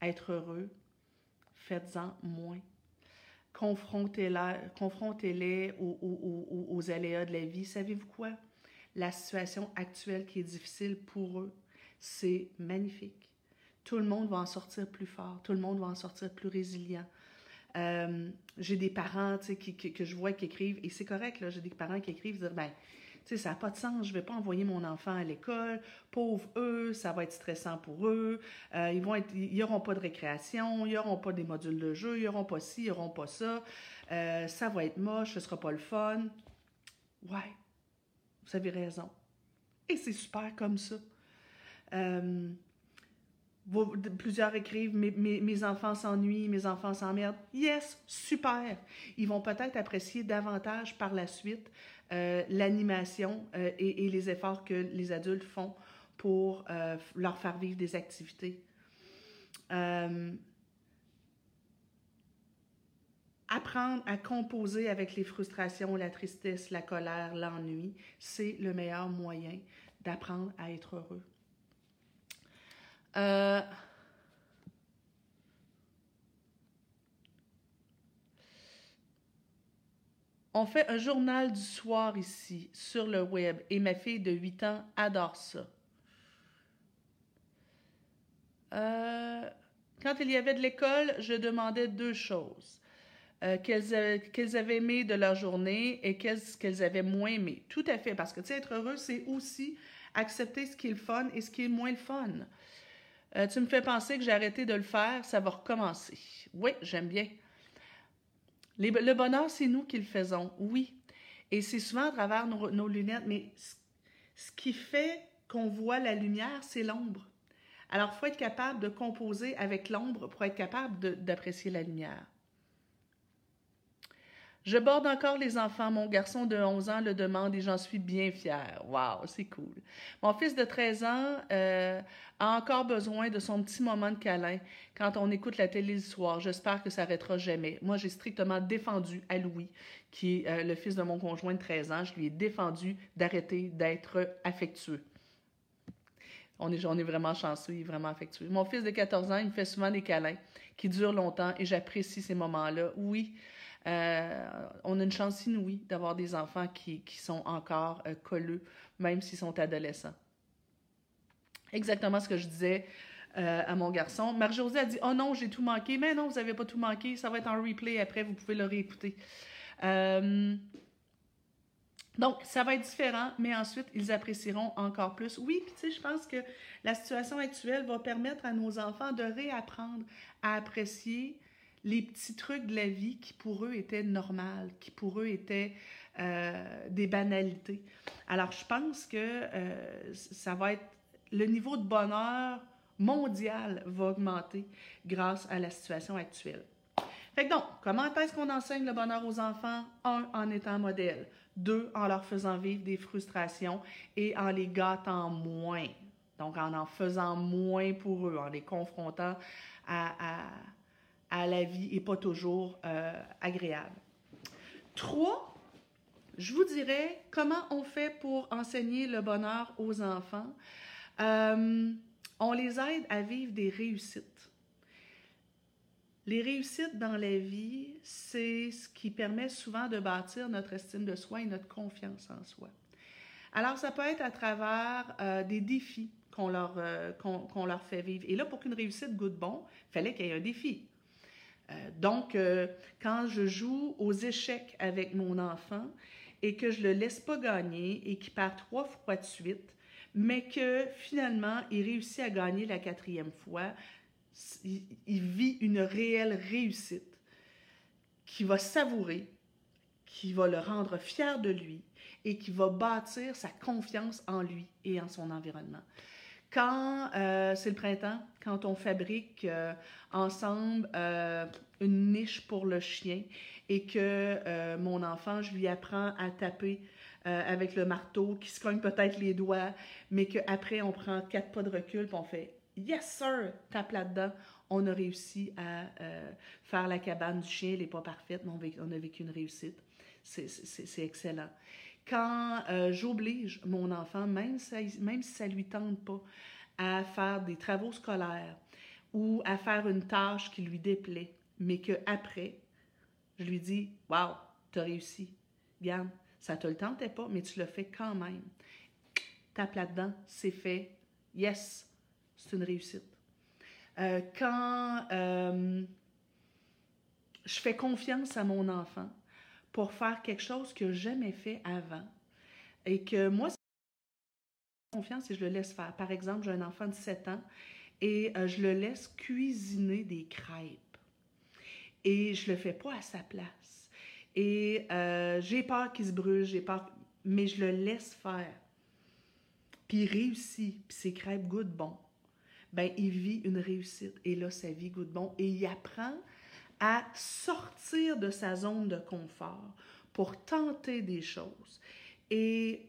[SPEAKER 1] être heureux, faites-en moins confrontez-les aux, aléas de la vie. Savez-vous quoi? La situation actuelle qui est difficile pour eux, c'est magnifique. Tout le monde va en sortir plus fort, tout le monde va en sortir plus résilient. Euh, j'ai des parents qui, que je vois qui écrivent, et c'est correct, j'ai des parents qui écrivent, dire, ben, ça n'a pas de sens. Je ne vais pas envoyer mon enfant à l'école. Pauvre eux, ça va être stressant pour eux. Euh, ils vont n'auront pas de récréation, ils n'auront pas des modules de jeu, ils n'auront pas ci, ils n'auront pas ça. Euh, ça va être moche, ce ne sera pas le fun. Ouais, vous avez raison. Et c'est super comme ça. Euh, plusieurs écrivent mes, mes enfants s'ennuient, mes enfants s'emmerdent. Yes, super. Ils vont peut-être apprécier davantage par la suite euh, l'animation euh, et, les efforts que les adultes font pour euh, leur faire vivre des activités. apprendre à composer avec les frustrations, la tristesse, la colère, l'ennui, c'est le meilleur moyen d'apprendre à être heureux. On fait un journal du soir ici, sur le web, et ma fille de 8 ans adore ça. Euh, quand il y avait de l'école, je demandais deux choses. Euh, qu'elles avaient aimé de leur journée et qu'est-ce qu'elles avaient moins aimé. Tout à fait, parce que tu sais, être heureux, c'est aussi accepter ce qui est le fun et ce qui est moins le fun. Euh, tu me fais penser que j'ai arrêté de le faire, ça va recommencer. Oui, j'aime bien le bonheur, c'est nous qui le faisons, oui. Et c'est souvent à travers nos, lunettes, mais ce qui fait qu'on voit la lumière, c'est l'ombre. Alors, il faut être capable de composer avec l'ombre pour être capable d'apprécier la lumière. Je borde encore les enfants. Mon garçon de 11 ans le demande et j'en suis bien fière. Wow, c'est cool. Mon fils de 13 ans euh, a encore besoin de son petit moment de câlin quand on écoute la télé le soir. J'espère que ça n'arrêtera jamais. Moi, j'ai strictement défendu à Louis, qui est euh, le fils de mon conjoint de 13 ans, je lui ai défendu d'arrêter d'être affectueux. On est, on est vraiment chanceux, il vraiment affectueux. Mon fils de 14 ans, il me fait souvent des câlins qui durent longtemps et j'apprécie ces moments-là. Oui, euh, on a une chance inouïe d'avoir des enfants qui, sont encore euh, colleux, même s'ils sont adolescents. Exactement ce que je disais euh, à mon garçon. Marie-Josée a dit Oh non, j'ai tout manqué. Mais non, vous n'avez pas tout manqué. Ça va être en replay après, vous pouvez le réécouter. donc, ça va être différent, mais ensuite, ils apprécieront encore plus. Oui, puis tu sais, je pense que la situation actuelle va permettre à nos enfants de réapprendre à apprécier les petits trucs de la vie qui pour eux étaient normales, qui pour eux étaient euh, des banalités. Alors, je pense que euh, ça va être le niveau de bonheur mondial va augmenter grâce à la situation actuelle. Fait que donc, comment est-ce qu'on enseigne le bonheur aux enfants? Un, en étant modèle. Deux, en leur faisant vivre des frustrations et en les gâtant moins. Donc, en en faisant moins pour eux, en les confrontant à à la vie et pas toujours euh, agréable. Trois, je vous dirais comment on fait pour enseigner le bonheur aux enfants. Euh, on les aide à vivre des réussites. Les réussites dans la vie, c'est ce qui permet souvent de bâtir notre estime de soi et notre confiance en soi. Alors, ça peut être à travers euh, des défis qu'on leur, leur fait vivre. Et là, pour qu'une réussite goûte bon, il fallait qu'il y ait un défi. Euh, donc, euh, quand je joue aux échecs avec mon enfant et que je le laisse pas gagner et qu'il perd trois fois de suite, mais que finalement, il réussit à gagner la quatrième fois, il, vit une réelle réussite qui va savourer, qui va le rendre fier de lui et qui va bâtir sa confiance en lui et en son environnement. Quand euh, c'est le printemps, quand on fabrique euh, ensemble euh, une niche pour le chien et que mon enfant, je lui apprends à taper avec le marteau, qui se cogne peut-être les doigts, mais qu'après on prend quatre pas de recul et on fait Yes sir, tape là-dedans. On a réussi à faire la cabane du chien, elle n'est pas parfaite, mais on a vécu une réussite. C'est excellent quand euh, j'oblige mon enfant, même si, même si ça lui tente pas, à faire des travaux scolaires ou à faire une tâche qui lui déplaît, mais qu'après, je lui dis Waouh, tu as réussi. Regarde, ça te le tentait pas, mais tu le fais quand même. Tape là-dedans, c'est fait. Yes, c'est une réussite. Euh, quand euh, je fais confiance à mon enfant, pour faire quelque chose que jamais fait avant et que moi, confiance et je le laisse faire. Par exemple, j'ai un enfant de 7 ans et euh, je le laisse cuisiner des crêpes et je le fais pas à sa place. Et euh, j'ai peur qu'il se brûle, j'ai peur, mais je le laisse faire. Puis il réussit, puis ses crêpes goûtent bon. ben il vit une réussite. Et là, sa vie goûte bon et il apprend à sortir de sa zone de confort pour tenter des choses. Et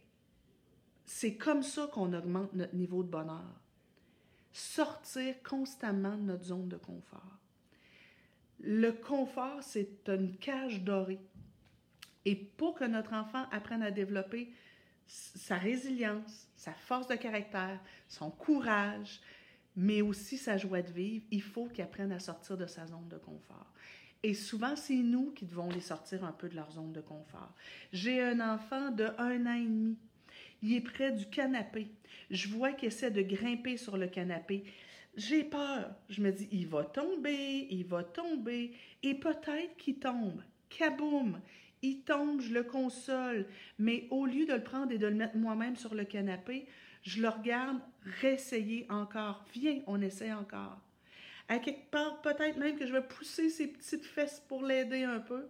[SPEAKER 1] c'est comme ça qu'on augmente notre niveau de bonheur. Sortir constamment de notre zone de confort. Le confort, c'est une cage dorée. Et pour que notre enfant apprenne à développer sa résilience, sa force de caractère, son courage, mais aussi sa joie de vivre, il faut qu'il apprenne à sortir de sa zone de confort. Et souvent, c'est nous qui devons les sortir un peu de leur zone de confort. J'ai un enfant de un an et demi. Il est près du canapé. Je vois qu'il essaie de grimper sur le canapé. J'ai peur. Je me dis, il va tomber, il va tomber. Et peut-être qu'il tombe. Kaboum! Il tombe, je le console. Mais au lieu de le prendre et de le mettre moi-même sur le canapé, je le regarde réessayer encore. Viens, on essaie encore. À quelque part, peut-être même que je vais pousser ses petites fesses pour l'aider un peu.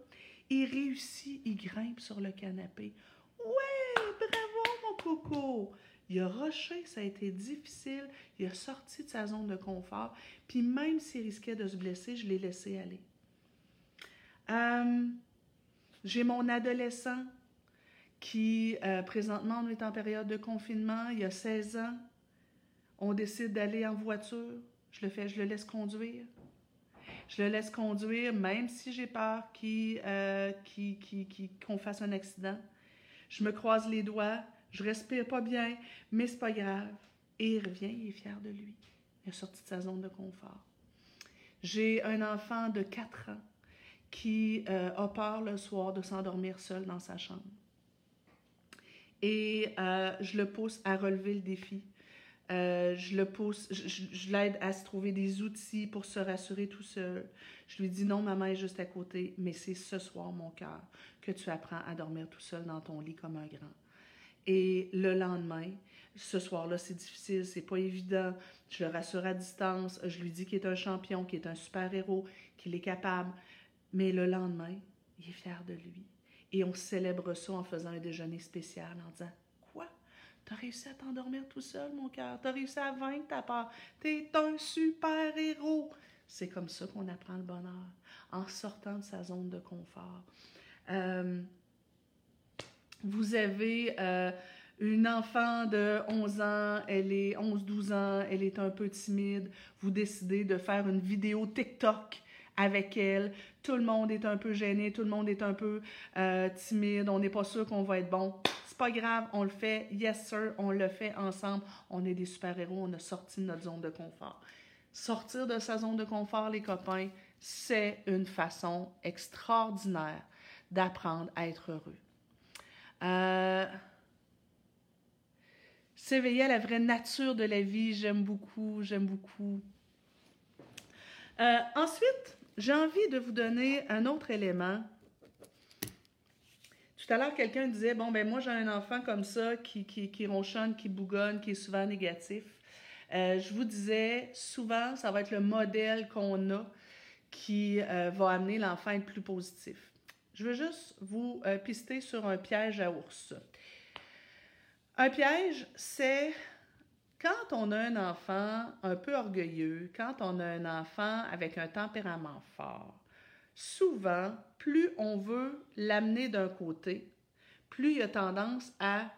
[SPEAKER 1] Il réussit, il grimpe sur le canapé. Ouais, bravo mon coco. Il a rushé, ça a été difficile. Il a sorti de sa zone de confort. Puis même s'il risquait de se blesser, je l'ai laissé aller. Euh, j'ai mon adolescent qui, euh, présentement, est en période de confinement, il a 16 ans. On décide d'aller en voiture. Je le fais, je le laisse conduire. Je le laisse conduire, même si j'ai peur euh, qu'on fasse un accident. Je me croise les doigts, je respire pas bien, mais c'est pas grave. Et il revient, il est fier de lui. Il est sorti de sa zone de confort. J'ai un enfant de 4 ans qui euh, a peur le soir de s'endormir seul dans sa chambre. Et euh, je le pousse à relever le défi. Euh, je le pousse, je, l'aide à se trouver des outils pour se rassurer tout seul. Je lui dis non, maman est juste à côté, mais c'est ce soir, mon cœur, que tu apprends à dormir tout seul dans ton lit comme un grand. Et le lendemain, ce soir-là, c'est difficile, c'est pas évident. Je le rassure à distance. Je lui dis qu'il est un champion, qu'il est un super-héros, qu'il est capable. Mais le lendemain, il est fier de lui. Et on célèbre ça en faisant un déjeuner spécial, en disant T'as réussi à t'endormir tout seul, mon cœur. T'as réussi à vaincre ta peur. T'es un super-héros. C'est comme ça qu'on apprend le bonheur, en sortant de sa zone de confort. Euh, vous avez euh, une enfant de 11 ans, elle est 11-12 ans, elle est un peu timide. Vous décidez de faire une vidéo TikTok avec elle. Tout le monde est un peu gêné, tout le monde est un peu euh, timide, on n'est pas sûr qu'on va être bon. Pas grave, on le fait. Yes, sir, on le fait ensemble. On est des super-héros, on a sorti de notre zone de confort. Sortir de sa zone de confort, les copains, c'est une façon extraordinaire d'apprendre à être heureux. Euh, s'éveiller à la vraie nature de la vie, j'aime beaucoup, j'aime beaucoup. Euh, ensuite, j'ai envie de vous donner un autre élément. Tout à l'heure, quelqu'un disait, bon, ben moi j'ai un enfant comme ça qui, qui, ronchonne, qui bougonne, qui est souvent négatif. Euh, je vous disais, souvent, ça va être le modèle qu'on a qui va amener l'enfant à être plus positif. Je veux juste vous euh, pister sur un piège à ours. Un piège, c'est quand on a un enfant un peu orgueilleux, quand on a un enfant avec un tempérament fort, souvent, plus on veut l'amener d'un côté, plus il a tendance à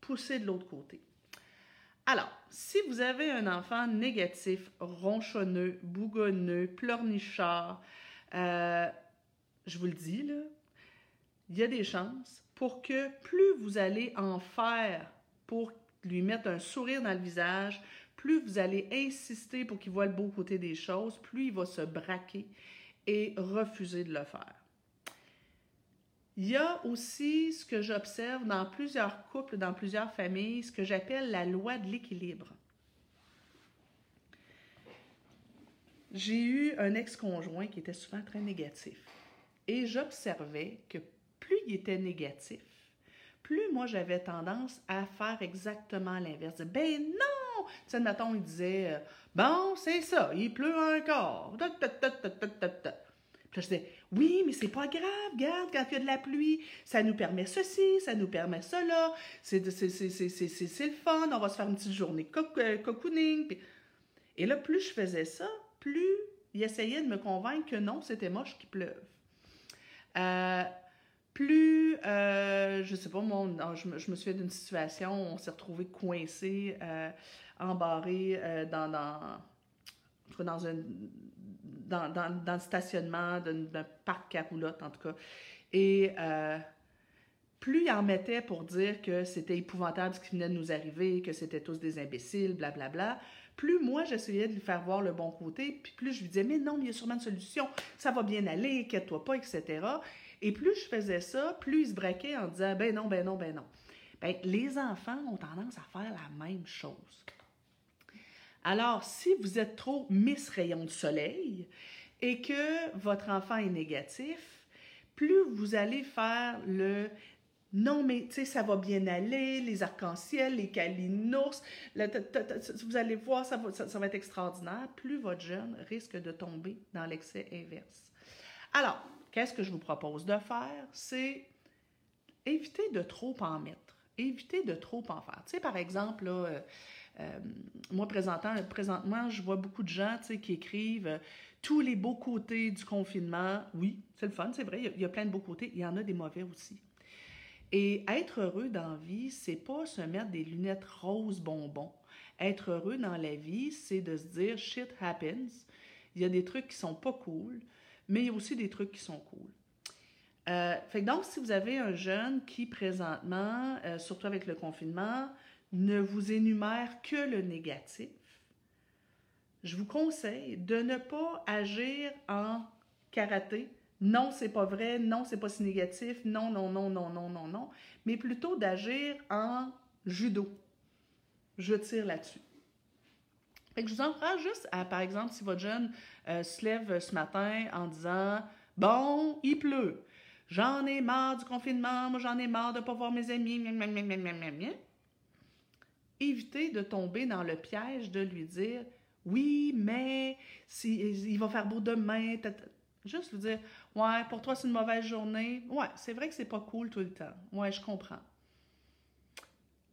[SPEAKER 1] pousser de l'autre côté. Alors, si vous avez un enfant négatif, ronchonneux, bougonneux, pleurnichard, euh, je vous le dis, il y a des chances pour que plus vous allez en faire pour lui mettre un sourire dans le visage, plus vous allez insister pour qu'il voit le beau côté des choses, plus il va se braquer et refuser de le faire. Il y a aussi ce que j'observe dans plusieurs couples, dans plusieurs familles, ce que j'appelle la loi de l'équilibre. J'ai eu un ex-conjoint qui était souvent très négatif. Et j'observais que plus il était négatif, plus moi j'avais tendance à faire exactement l'inverse. Ben non! Tu sais, mettons, il disait euh, Bon, c'est ça, il pleut encore. Puis je disais Oui, mais c'est pas grave, regarde, quand il y a de la pluie, ça nous permet ceci, ça nous permet cela, c'est le fun, on va se faire une petite journée euh, cocooning. Et là, plus je faisais ça, plus il essayait de me convaincre que non, c'était moche qu'il pleuve. Euh, plus, euh, je sais pas, moi, je, me, souviens d'une situation où on s'est retrouvé coincé, euh, embarré euh, dans, dans, dans, dans, dans, dans le stationnement d'un parc à roulotte, en tout cas. Et euh, plus il en mettait pour dire que c'était épouvantable ce qui venait de nous arriver, que c'était tous des imbéciles, blablabla, bla, bla, plus moi j'essayais de lui faire voir le bon côté, puis plus je lui disais, mais non, mais il y a sûrement une solution, ça va bien aller, inquiète-toi pas, etc. Et plus je faisais ça, plus il se braquait en disant, ben non, ben non, ben non. Ben, les enfants ont tendance à faire la même chose. Alors, si vous êtes trop Miss Rayon de Soleil et que votre enfant est négatif, plus vous allez faire le non, mais tu sais, ça va bien aller, les arcs-en-ciel, les calinours, vous allez voir, ça va, ça va être extraordinaire. Plus votre jeune risque de tomber dans l'excès inverse. Alors, qu'est-ce que je vous propose de faire? C'est éviter de trop en mettre, éviter de trop en faire. Tu sais, par exemple, là, euh, euh, moi, présentement, je vois beaucoup de gens qui écrivent euh, tous les beaux côtés du confinement. Oui, c'est le fun, c'est vrai, il y, a, il y, a, plein de beaux côtés. Il y en a des mauvais aussi. Et être heureux dans la vie, c'est pas se mettre des lunettes roses bonbons. Être heureux dans la vie, c'est de se dire shit happens. Il y a des trucs qui sont pas cool, mais il y a aussi des trucs qui sont cool. Euh, donc, si vous avez un jeune qui présentement, euh, surtout avec le confinement, ne vous énumère que le négatif, je vous conseille de ne pas agir en karaté. Non, c'est pas vrai, non, c'est pas si négatif, non, non, non, non, non, non, non, mais plutôt d'agir en judo. Je tire là-dessus. Que je vous encourage juste à, par exemple, si votre jeune euh, se lève ce matin en disant Bon, il pleut, j'en ai marre du confinement, moi j'en ai marre de ne pas voir mes amis, évitez de tomber dans le piège de lui dire oui, mais si, il va faire beau demain. Juste lui dire Ouais, pour toi, c'est une mauvaise journée. Ouais, c'est vrai que c'est pas cool tout le temps. Ouais, je comprends.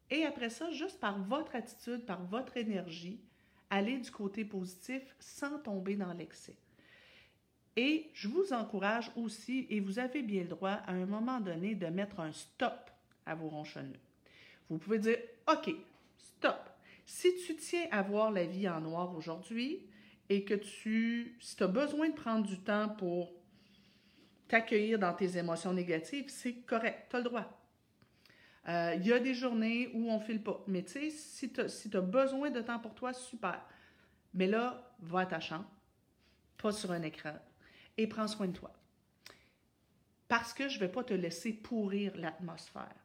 [SPEAKER 1] Et après ça, juste par votre attitude, par votre énergie, allez du côté positif sans tomber dans l'excès. Et je vous encourage aussi, et vous avez bien le droit, à un moment donné, de mettre un stop à vos ronchonneux. Vous pouvez dire OK, stop. Si tu tiens à voir la vie en noir aujourd'hui et que tu, si as besoin de prendre du temps pour t'accueillir dans tes émotions négatives, c'est correct, tu as le droit. Euh, il y a des journées où on file pas. Mais tu sais, si tu as, si besoin de temps pour toi, super. Mais là, va à ta chambre, pas sur un écran, et prends soin de toi. Parce que je ne vais pas te laisser pourrir l'atmosphère.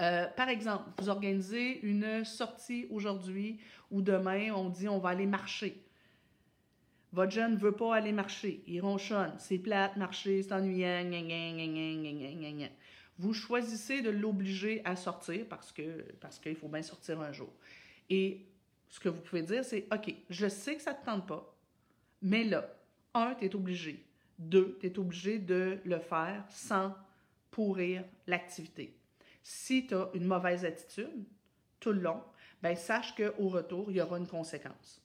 [SPEAKER 1] Euh, par exemple, vous organisez une sortie aujourd'hui ou demain, on dit on va aller marcher. Votre jeune ne veut pas aller marcher. Il ronchonne. C'est plate, marcher, c'est ennuyant. Vous choisissez de l'obliger à sortir parce que parce qu'il faut bien sortir un jour. Et ce que vous pouvez dire, c'est OK, je sais que ça ne te tente pas, mais là, un, tu es obligé. Deux, tu es obligé de le faire sans pourrir l'activité. Si tu as une mauvaise attitude tout le long, ben sache qu'au retour, il y aura une conséquence.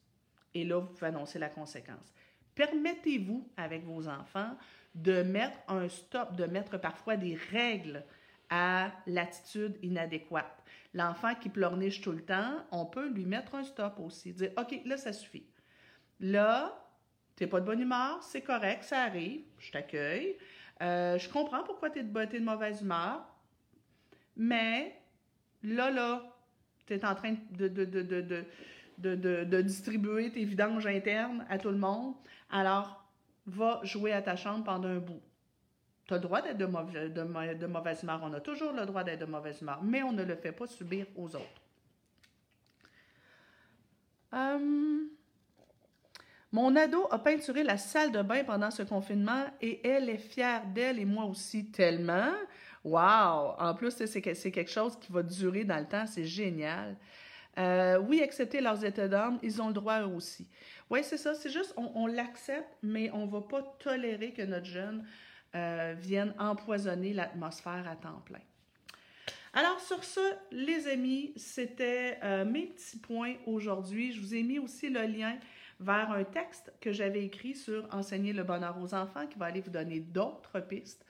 [SPEAKER 1] Et là, vous pouvez annoncer la conséquence. Permettez-vous, avec vos enfants, de mettre un stop, de mettre parfois des règles à l'attitude inadéquate. L'enfant qui pleurniche tout le temps, on peut lui mettre un stop aussi. Dire, OK, là, ça suffit. Là, tu n'es pas de bonne humeur, c'est correct, ça arrive, je t'accueille. Euh, je comprends pourquoi tu es, de mauvaise humeur, mais là, là, tu es en train de, de, de, de, distribuer tes vidanges internes à tout le monde. Alors, va jouer à ta chambre pendant un bout. Tu as le droit d'être de, mauvais, de, mauvaise humeur. On a toujours le droit d'être de mauvaise humeur, mais on ne le fait pas subir aux autres. Hum, mon ado a peinturé la salle de bain pendant ce confinement et elle est fière d'elle et moi aussi tellement. Wow! En plus, c'est quelque chose qui va durer dans le temps. C'est génial. Euh, oui, accepter leurs états d'âme, ils ont le droit eux aussi. Oui, c'est ça. C'est juste, on, l'accepte, mais on ne va pas tolérer que notre jeune euh, vienne empoisonner l'atmosphère à temps plein. Alors sur ce, les amis, c'était euh, mes petits points aujourd'hui. Je vous ai mis aussi le lien vers un texte que j'avais écrit sur enseigner le bonheur aux enfants qui va aller vous donner d'autres pistes.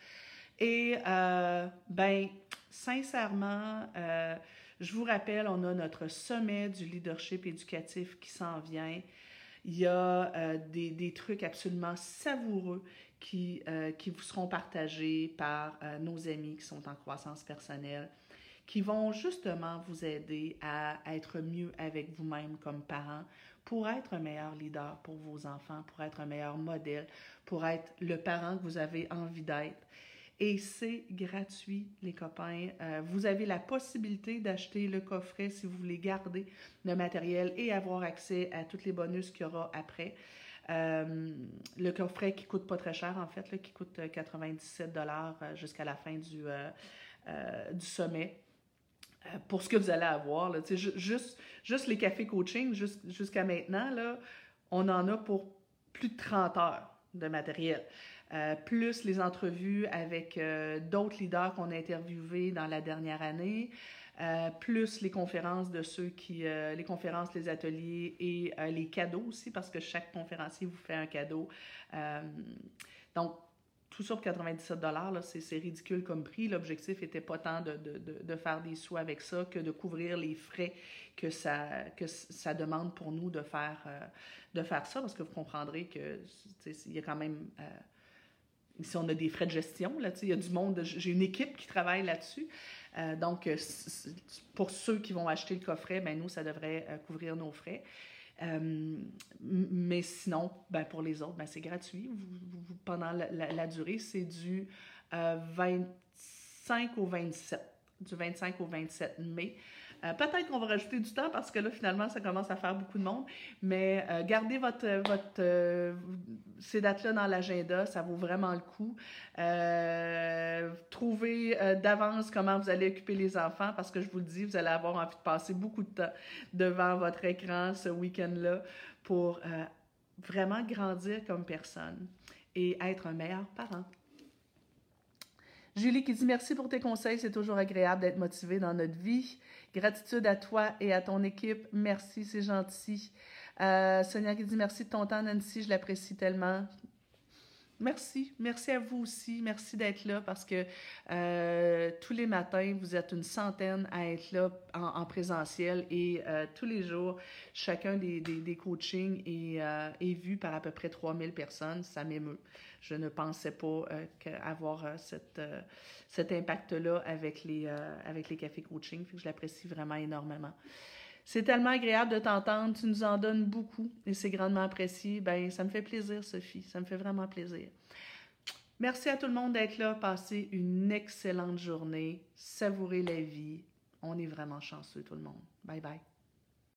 [SPEAKER 1] Et euh, ben, sincèrement, euh, je vous rappelle, on a notre sommet du leadership éducatif qui s'en vient. Il y a euh, des, trucs absolument savoureux qui, euh, vous seront partagés par euh, nos amis qui sont en croissance personnelle, qui vont justement vous aider à être mieux avec vous-même comme parent pour être un meilleur leader pour vos enfants, pour être un meilleur modèle, pour être le parent que vous avez envie d'être. Et c'est gratuit, les copains. Euh, vous avez la possibilité d'acheter le coffret si vous voulez garder le matériel et avoir accès à tous les bonus qu'il y aura après. Euh, le coffret qui coûte pas très cher, en fait, qui coûte 97 dollars euh, jusqu'à la fin du, du sommet. Pour ce que vous allez avoir, juste, juste les cafés coaching, jusqu'à maintenant, on en a pour plus de 30 heures de matériel. Euh, plus les entrevues avec euh, d'autres leaders qu'on a interviewés dans la dernière année, euh, plus les conférences de ceux qui, les conférences, les ateliers et les cadeaux aussi, parce que chaque conférencier vous fait un cadeau. donc, tout ça pour 97 dollars, c'est ridicule comme prix. L'objectif n'était pas tant de, de, de, faire des sous avec ça que de couvrir les frais que ça, que ça demande pour nous de faire, de faire ça, parce que vous comprendrez que il y a quand même si on a des frais de gestion, là, il y a du monde, j'ai une équipe qui travaille là-dessus. Euh, donc, euh, pour ceux qui vont acheter le coffret, ben, nous, ça devrait euh, couvrir nos frais. mais sinon, ben, pour les autres, ben, c'est gratuit. pendant la, la durée, c'est du 25 au 27, du 25 au 27 mai. Euh, peut-être qu'on va rajouter du temps parce que là, finalement, ça commence à faire beaucoup de monde. Mais euh, gardez votre, votre, euh, ces dates-là dans l'agenda, ça vaut vraiment le coup. trouvez d'avance comment vous allez occuper les enfants parce que je vous le dis, vous allez avoir envie de passer beaucoup de temps devant votre écran ce week-end-là pour vraiment grandir comme personne et être un meilleur parent. Julie qui dit merci pour tes conseils, c'est toujours agréable d'être motivé dans notre vie. Gratitude à toi et à ton équipe. Merci, c'est gentil. Euh, Sonia qui dit merci de ton temps, Nancy, je l'apprécie tellement. Merci, merci à vous aussi, merci d'être là parce que euh, tous les matins, vous êtes une centaine à être là en, présentiel et euh, tous les jours, chacun des, des, coachings est, euh, est, vu par à peu près 3000 personnes. Ça m'émeut. Je ne pensais pas avoir cette, cet impact-là avec, les avec les cafés coaching, je l'apprécie vraiment énormément. C'est tellement agréable de t'entendre, tu nous en donnes beaucoup et c'est grandement apprécié. Ben, ça me fait plaisir, Sophie, ça me fait vraiment plaisir. Merci à tout le monde d'être là. Passez une excellente journée. Savourez la vie. On est vraiment chanceux, tout le monde. Bye bye.